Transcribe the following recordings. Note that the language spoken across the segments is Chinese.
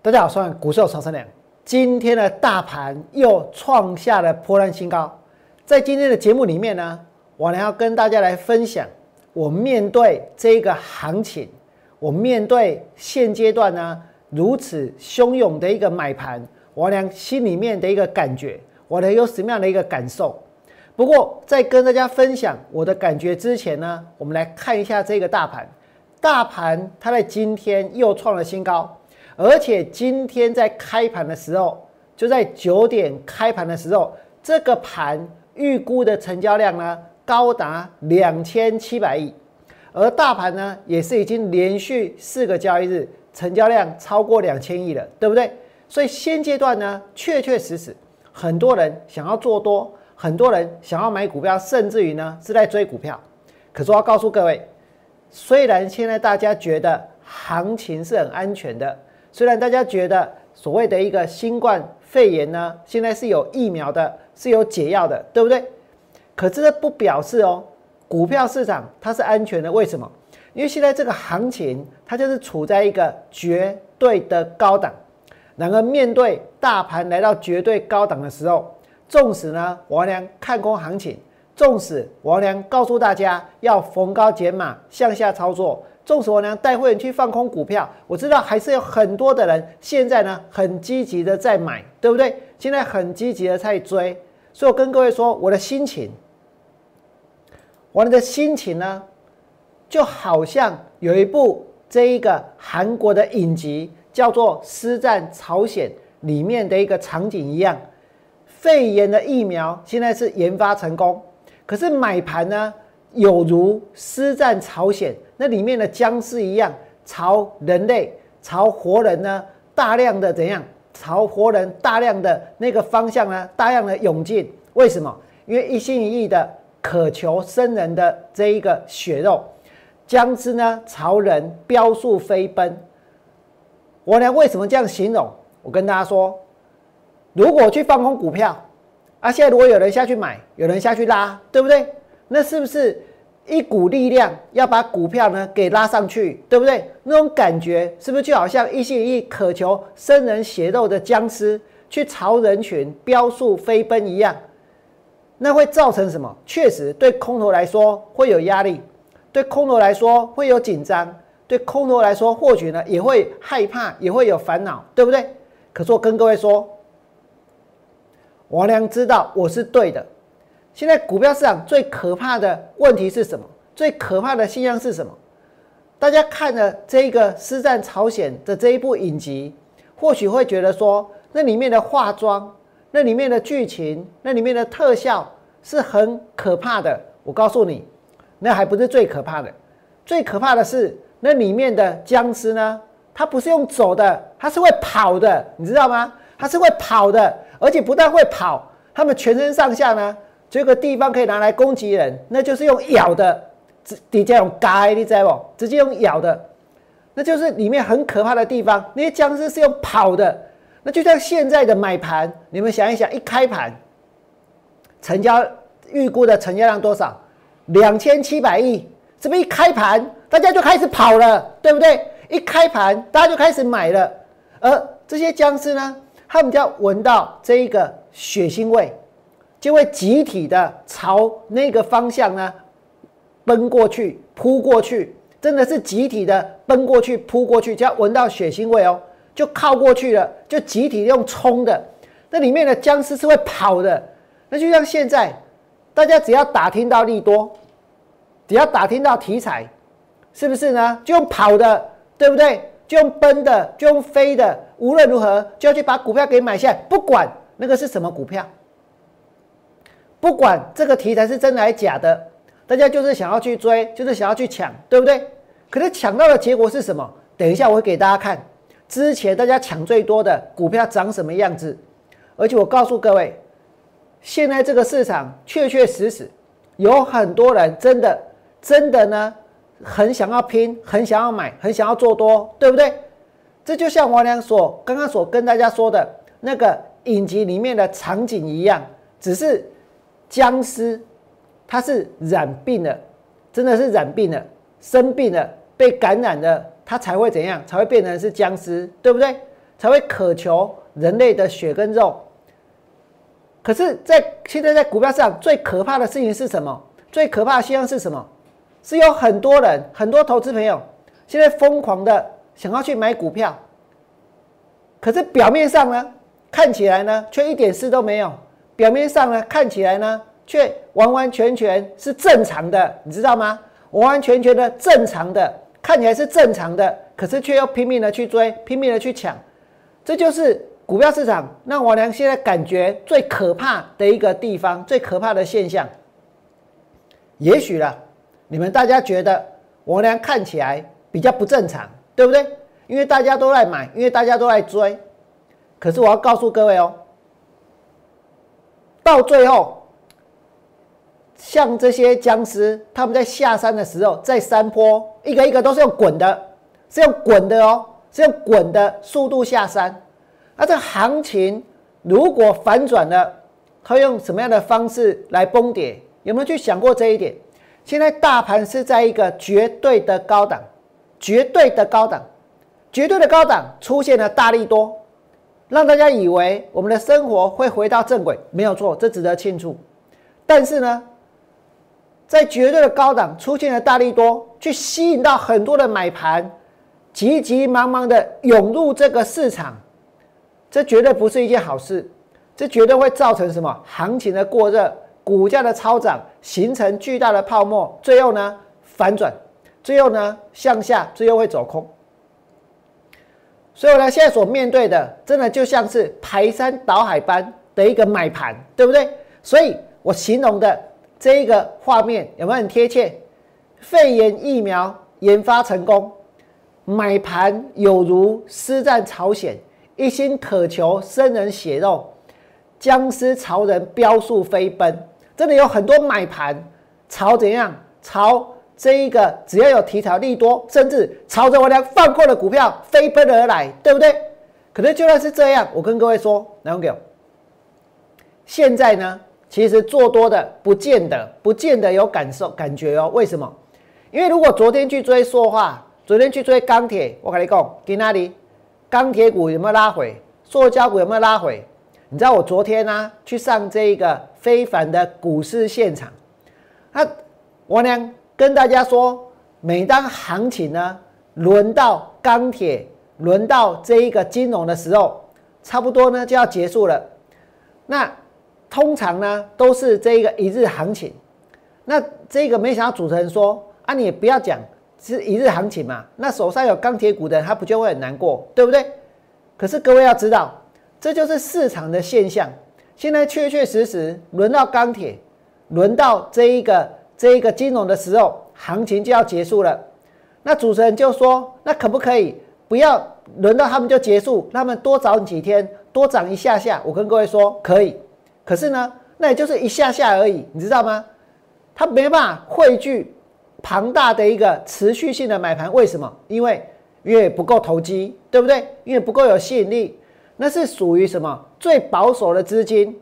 大家好，我是股市曹生良。今天的大盘又创下了破烂新高。在今天的节目里面呢，我呢要跟大家来分享，我面对这个行情，我面对现阶段呢如此汹涌的一个买盘，我俩心里面的一个感觉，我呢有什么样的一个感受？不过在跟大家分享我的感觉之前呢，我们来看一下这个大盘。大盘它在今天又创了新高。而且今天在开盘的时候，就在九点开盘的时候，这个盘预估的成交量呢高达两千七百亿，而大盘呢也是已经连续四个交易日成交量超过两千亿了，对不对？所以现阶段呢，确确实实很多人想要做多，很多人想要买股票，甚至于呢是在追股票。可是我要告诉各位，虽然现在大家觉得行情是很安全的。虽然大家觉得所谓的一个新冠肺炎呢，现在是有疫苗的，是有解药的，对不对？可这不表示哦，股票市场它是安全的。为什么？因为现在这个行情它就是处在一个绝对的高档。然而面对大盘来到绝对高档的时候，纵使呢王良看空行情，纵使王良告诉大家要逢高减码向下操作。纵使我呢带会员去放空股票，我知道还是有很多的人现在呢很积极的在买，对不对？现在很积极的在追，所以我跟各位说，我的心情，我的心情呢，就好像有一部这一个韩国的影集叫做《师战朝鲜》里面的一个场景一样，肺炎的疫苗现在是研发成功，可是买盘呢？有如师战朝鲜那里面的僵尸一样，朝人类、朝活人呢，大量的怎样？朝活人大量的那个方向呢，大量的涌进。为什么？因为一心一意的渴求生人的这一个血肉，僵尸呢朝人飙速飞奔。我呢为什么这样形容？我跟大家说，如果去放空股票，啊，现在如果有人下去买，有人下去拉，对不对？那是不是一股力量要把股票呢给拉上去，对不对？那种感觉是不是就好像一心一意渴求生人血肉的僵尸去朝人群飙速飞奔一样？那会造成什么？确实对空头来说会有压力，对空头来说会有紧张，对空头来说或许呢也会害怕，也会有烦恼，对不对？可是我跟各位说，王良知道我是对的。现在股票市场最可怕的问题是什么？最可怕的现象是什么？大家看了这个《师战朝鲜》的这一部影集，或许会觉得说，那里面的化妆、那里面的剧情、那里面的特效是很可怕的。我告诉你，那还不是最可怕的。最可怕的是那里面的僵尸呢？它不是用走的，它是会跑的，你知道吗？它是会跑的，而且不但会跑，它们全身上下呢？这个地方可以拿来攻击人，那就是用咬的，直底下用嘎，你知道不？直接用咬的，那就是里面很可怕的地方。那些僵尸是用跑的，那就像现在的买盘，你们想一想，一开盘，成交预估的成交量多少？两千七百亿，是不是一开盘大家就开始跑了，对不对？一开盘大家就开始买了，而这些僵尸呢，他们就要闻到这一个血腥味。就会集体的朝那个方向呢奔过去、扑过去，真的是集体的奔过去、扑过去，就要闻到血腥味哦，就靠过去了，就集体用冲的。那里面的僵尸是会跑的，那就像现在，大家只要打听到利多，只要打听到题材，是不是呢？就用跑的，对不对？就用奔的，就用飞的，无论如何就要去把股票给买下来，不管那个是什么股票。不管这个题材是真的还是假的，大家就是想要去追，就是想要去抢，对不对？可是抢到的结果是什么？等一下我会给大家看，之前大家抢最多的股票长什么样子。而且我告诉各位，现在这个市场确确实实有很多人真的真的呢，很想要拼，很想要买，很想要做多，对不对？这就像我俩所刚刚所跟大家说的那个影集里面的场景一样，只是。僵尸，他是染病了，真的是染病了，生病了，被感染了，他才会怎样？才会变成是僵尸，对不对？才会渴求人类的血跟肉。可是，在现在在股票市场最可怕的事情是什么？最可怕的现象是什么？是有很多人，很多投资朋友现在疯狂的想要去买股票，可是表面上呢，看起来呢，却一点事都没有。表面上呢，看起来呢，却完完全全是正常的，你知道吗？完完全全的正常的，看起来是正常的，可是却又拼命的去追，拼命的去抢，这就是股票市场让王良现在感觉最可怕的一个地方，最可怕的现象。也许了，你们大家觉得王良看起来比较不正常，对不对？因为大家都在买，因为大家都在追，可是我要告诉各位哦。到最后，像这些僵尸，他们在下山的时候，在山坡一个一个都是用滚的，是用滚的哦，是用滚的速度下山。那这行情如果反转了，它用什么样的方式来崩跌？有没有去想过这一点？现在大盘是在一个绝对的高档，绝对的高档，绝对的高档出现了大力多。让大家以为我们的生活会回到正轨，没有错，这值得庆祝。但是呢，在绝对的高档出现了大力多，去吸引到很多的买盘，急急忙忙的涌入这个市场，这绝对不是一件好事。这绝对会造成什么？行情的过热，股价的超涨，形成巨大的泡沫，最后呢反转，最后呢向下，最后会走空。所以我呢，现在所面对的，真的就像是排山倒海般的一个买盘，对不对？所以我形容的这一个画面有没有很贴切？肺炎疫苗研发成功，买盘有如施战朝鲜，一心渴求生人血肉，僵尸朝人飙速飞奔，真的有很多买盘朝怎样朝？这一个只要有题材利多，甚至朝着我俩放空的股票飞奔而来，对不对？可能就算是这样，我跟各位说，南哥，现在呢，其实做多的不见得不见得有感受感觉哦。为什么？因为如果昨天去追塑化，昨天去追钢铁，我跟你讲，给哪里？钢铁股有没有拉回？塑胶股有没有拉回？你知道我昨天呢去上这一个非凡的股市现场，那我俩。跟大家说，每当行情呢轮到钢铁、轮到这一个金融的时候，差不多呢就要结束了。那通常呢都是这一个一日行情。那这个没想到主持人说啊，你也不要讲是一日行情嘛。那手上有钢铁股的他不就会很难过，对不对？可是各位要知道，这就是市场的现象。现在确确实实轮到钢铁，轮到这一个。这一个金融的时候，行情就要结束了。那主持人就说：“那可不可以不要轮到他们就结束，他们多涨几天，多涨一下下？”我跟各位说可以，可是呢，那也就是一下下而已，你知道吗？他没办法汇聚庞大的一个持续性的买盘，为什么？因为因为不够投机，对不对？因为不够有吸引力，那是属于什么最保守的资金，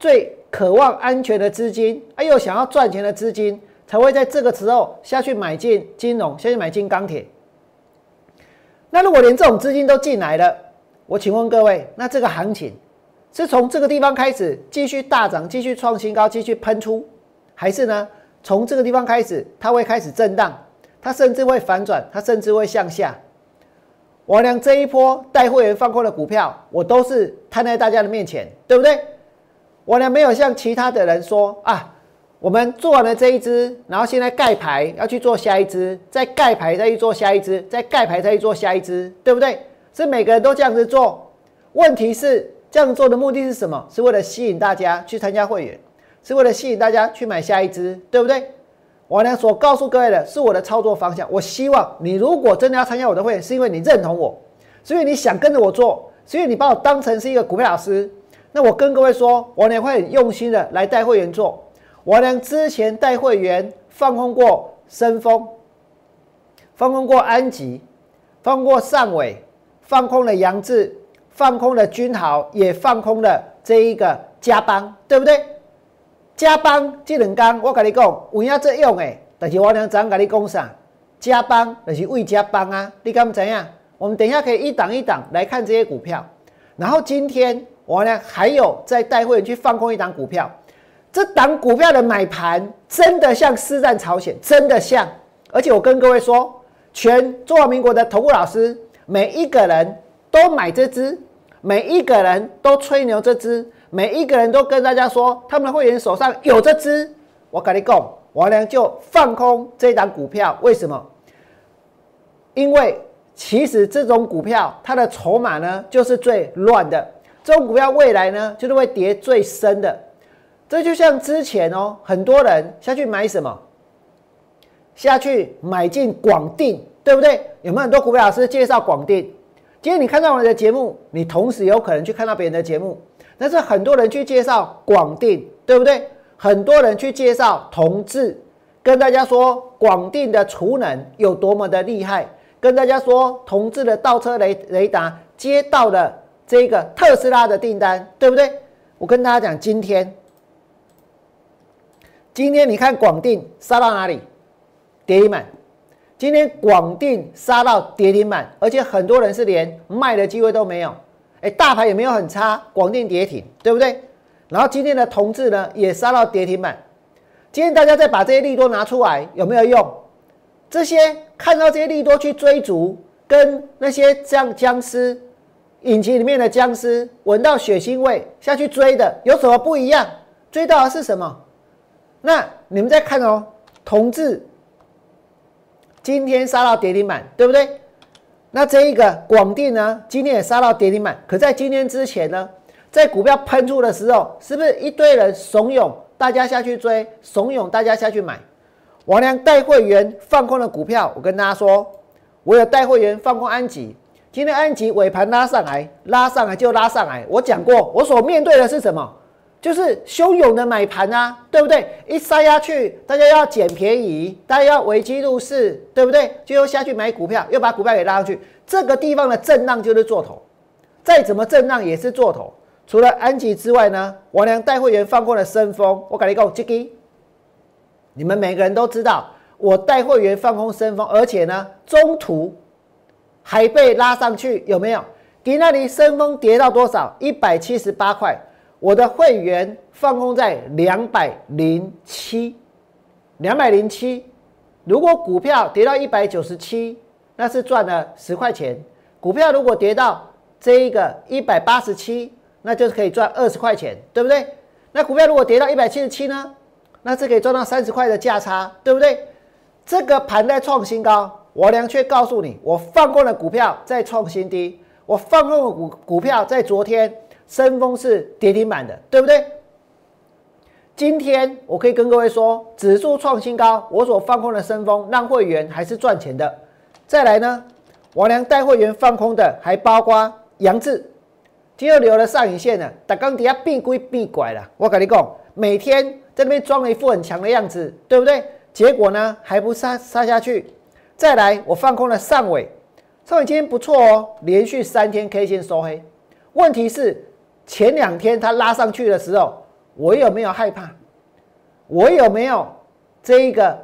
最。渴望安全的资金，哎，又想要赚钱的资金，才会在这个时候下去买进金融，下去买进钢铁。那如果连这种资金都进来了，我请问各位，那这个行情是从这个地方开始继续大涨，继续创新高，继续喷出，还是呢？从这个地方开始，它会开始震荡，它甚至会反转，它甚至会向下。我俩这一波带会员放空的股票，我都是摊在大家的面前，对不对？我呢没有像其他的人说啊，我们做完了这一只，然后现在盖牌要去做下一只，再盖牌再去做下一只，再盖牌再去做下一只，对不对？是每个人都这样子做。问题是这样做的目的是什么？是为了吸引大家去参加会员，是为了吸引大家去买下一只，对不对？我呢所告诉各位的是我的操作方向。我希望你如果真的要参加我的会员，是因为你认同我，所以你想跟着我做，所以你把我当成是一个股票老师。那我跟各位说，我呢会很用心的来带会员做。我呢之前带会员放空过深丰，放空过安吉，放过上尾，放空了杨志，放空了君豪，也放空了这一个加邦，对不对？加邦这两刚我跟你讲，有影作用诶，但是我呢怎跟你讲啥？加邦就是为加邦啊，你敢知影？我们等一下可以一档一档来看这些股票。然后今天我呢还有在带会员去放空一档股票，这档股票的买盘真的像施战朝鲜，真的像。而且我跟各位说，全中华民国的投顾老师每一个人都买这只，每一个人都吹牛这只，每一个人都跟大家说他们的会员手上有这只。我跟你讲，我呢就放空这一档股票，为什么？因为。其实这种股票，它的筹码呢就是最乱的。这种股票未来呢就是会跌最深的。这就像之前哦，很多人下去买什么？下去买进广定，对不对？有没有很多股票老师介绍广定？今天你看到我的节目，你同时有可能去看到别人的节目。但是很多人去介绍广定，对不对？很多人去介绍同志，跟大家说广定的储能有多么的厉害。跟大家说，同志的倒车雷雷达接到了这个特斯拉的订单，对不对？我跟大家讲，今天，今天你看广电杀到哪里？跌停板。今天广电杀到跌停板，而且很多人是连卖的机会都没有。哎，大盘也没有很差，广电跌停，对不对？然后今天的同志呢，也杀到跌停板。今天大家再把这些利多拿出来，有没有用？这些看到这些利多去追逐，跟那些像僵尸引擎里面的僵尸闻到血腥味下去追的有什么不一样？追到的是什么？那你们在看哦，同志今天杀到跌停板，对不对？那这一个广电呢，今天也杀到跌停板。可在今天之前呢，在股票喷出的时候，是不是一堆人怂恿大家下去追，怂恿大家下去买？王良带会员放空的股票，我跟大家说，我有带会员放空安吉。今天安吉尾盘拉上来，拉上来就拉上来。我讲过，我所面对的是什么？就是汹涌的买盘啊，对不对？一杀下去，大家要捡便宜，大家要危机入市，对不对？就又下去买股票，又把股票给拉上去。这个地方的震荡就是做头，再怎么震荡也是做头。除了安吉之外呢，王良带会员放空了深丰，我跟你讲，这个。你们每个人都知道，我带会员放空升风，而且呢，中途还被拉上去，有没有？迪那里升峰跌到多少？一百七十八块，我的会员放空在两百零七，两百零七。如果股票跌到一百九十七，那是赚了十块钱；股票如果跌到这一个一百八十七，那就是可以赚二十块钱，对不对？那股票如果跌到一百七十七呢？那这可以赚到三十块的价差，对不对？这个盘在创新高，我良却告诉你，我放空的股票在创新低，我放空的股股票在昨天升峰是跌停板的，对不对？今天我可以跟各位说，指数创新高，我所放空的升峰让会员还是赚钱的。再来呢，我良带会员放空的还包括杨志，今天留了上影线呢，打刚底下避归避拐了，我跟你讲，每天。在那边装了一副很强的样子，对不对？结果呢，还不杀杀下去。再来，我放空了上尾，上尾今天不错哦，连续三天 K 线收黑。问题是前两天它拉上去的时候，我有没有害怕？我有没有这一个？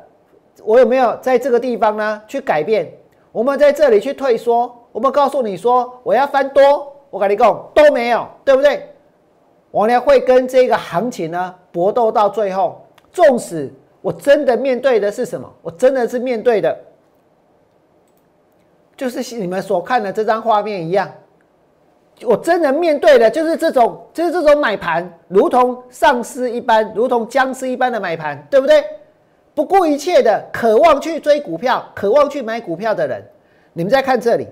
我有没有在这个地方呢去改变？我们在这里去退缩？我们告诉你说我要翻多，我跟你讲都没有，对不对？我呢会跟这个行情呢搏斗到最后，纵使我真的面对的是什么，我真的是面对的，就是你们所看的这张画面一样，我真的面对的就是这种，就是这种买盘，如同丧尸一般，如同僵尸一般的买盘，对不对？不顾一切的渴望去追股票，渴望去买股票的人，你们再看这里，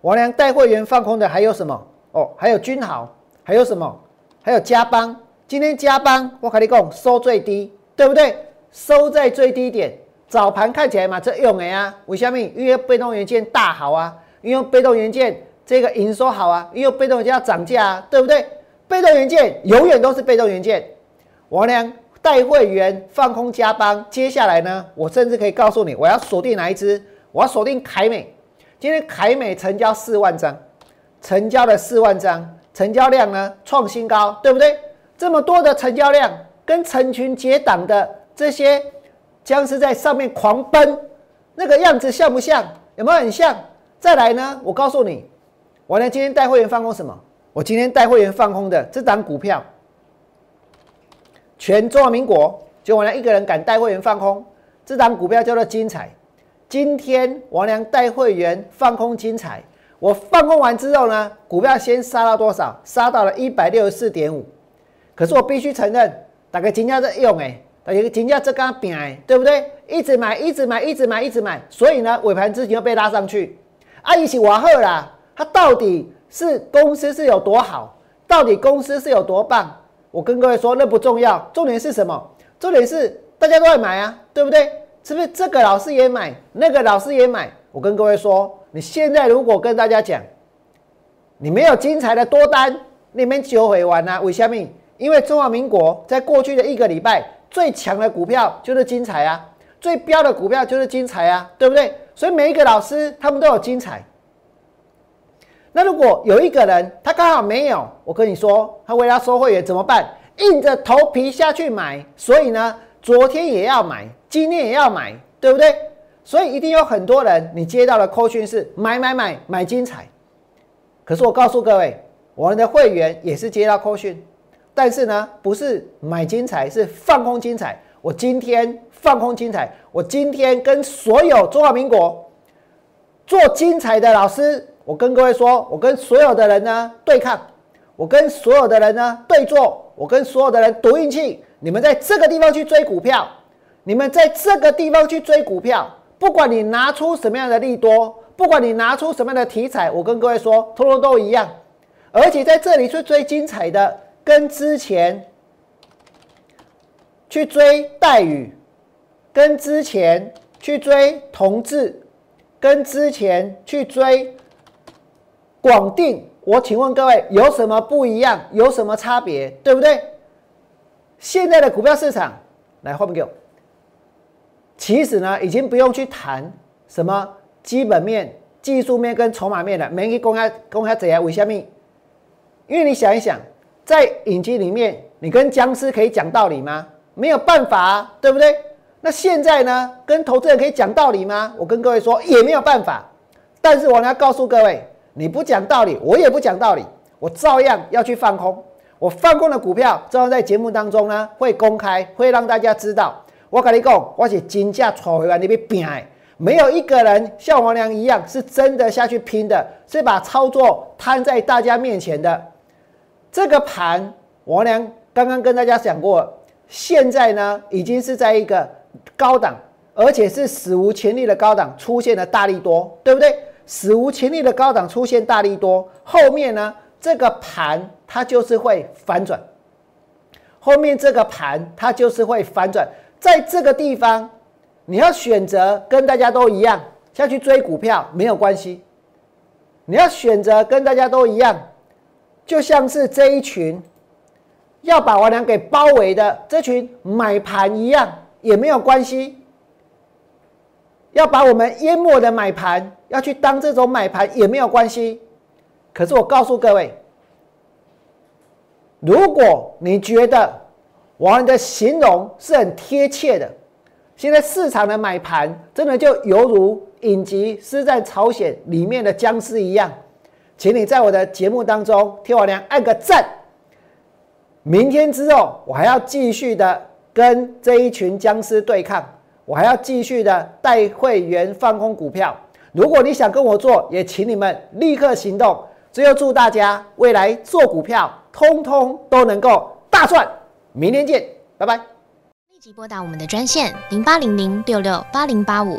王良带会员放空的还有什么？哦，还有君豪，还有什么？还有加邦。今天加邦，我跟你讲，收最低，对不对？收在最低点。早盘看起来嘛，这用的啊，为什么？因为被动元件大好啊，因为被动元件这个营收好啊，因为被动元件要涨价啊，对不对？被动元件永远都是被动元件。我呢，带会员放空加班，接下来呢，我甚至可以告诉你，我要锁定哪一只？我要锁定凯美。今天凯美成交四万张。成交了四万张，成交量呢创新高，对不对？这么多的成交量，跟成群结党的这些僵尸在上面狂奔，那个样子像不像？有没有很像？再来呢？我告诉你，我呢今天带会员放空什么？我今天带会员放空的这档股票，全中华民国就我娘一个人敢带会员放空这档股票叫做精彩。今天王良带会员放空精彩，我放空完之后呢，股票先杀到多少？杀到了一百六十四点五。可是我必须承认，大概金价在用哎，概金价这刚平哎，对不对？一直买，一直买，一直买，一直买，所以呢，尾盘之前又被拉上去。啊，一起瓦赫啦，它到底是公司是有多好？到底公司是有多棒？我跟各位说，那不重要，重点是什么？重点是大家都在买啊，对不对？是不是这个老师也买，那个老师也买？我跟各位说，你现在如果跟大家讲，你没有精彩的多单，你们就会完啊？为什么？因为中华民国在过去的一个礼拜最强的股票就是精彩啊，最标的股票就是精彩啊，对不对？所以每一个老师他们都有精彩。那如果有一个人他刚好没有，我跟你说，他为了收会员怎么办？硬着头皮下去买。所以呢，昨天也要买。今天也要买，对不对？所以一定有很多人，你接到的扣讯是买买买买精彩。可是我告诉各位，我们的会员也是接到扣讯，但是呢，不是买精彩，是放空精彩。我今天放空精彩，我今天跟所有中华民国做精彩的老师，我跟各位说，我跟所有的人呢对抗，我跟所有的人呢对坐，我跟所有的人赌运气。你们在这个地方去追股票。你们在这个地方去追股票，不管你拿出什么样的利多，不管你拿出什么样的题材，我跟各位说，通通都一样。而且在这里去追精彩的，跟之前去追待遇，跟之前去追同志，跟之前去追广定，我请问各位有什么不一样？有什么差别？对不对？现在的股票市场，来画面给我。其实呢，已经不用去谈什么基本面、技术面跟筹码面了。没去公开公开怎样为下面，因为你想一想，在影集里面，你跟僵尸可以讲道理吗？没有办法，对不对？那现在呢，跟投资人可以讲道理吗？我跟各位说，也没有办法。但是我要告诉各位，你不讲道理，我也不讲道理，我照样要去放空。我放空的股票，照样在节目当中呢会公开，会让大家知道。我跟你讲，我是金价炒回来那边拼的，没有一个人像王良一样是真的下去拼的，是把操作摊在大家面前的。这个盘，王良刚刚跟大家讲过，现在呢已经是在一个高档，而且是史无前例的高档出现了大力多，对不对？史无前例的高档出现大力多，后面呢这个盘它就是会反转，后面这个盘它就是会反转。在这个地方，你要选择跟大家都一样下去追股票没有关系。你要选择跟大家都一样，就像是这一群要把王良给包围的这群买盘一样，也没有关系。要把我们淹没的买盘要去当这种买盘也没有关系。可是我告诉各位，如果你觉得，我们的形容是很贴切的。现在市场的买盘真的就犹如影集《师在朝鲜》里面的僵尸一样，请你在我的节目当中替我娘按个赞。明天之后，我还要继续的跟这一群僵尸对抗，我还要继续的带会员放空股票。如果你想跟我做，也请你们立刻行动。最后祝大家未来做股票，通通都能够大赚。明天见，拜拜。立即拨打我们的专线零八零零六六八零八五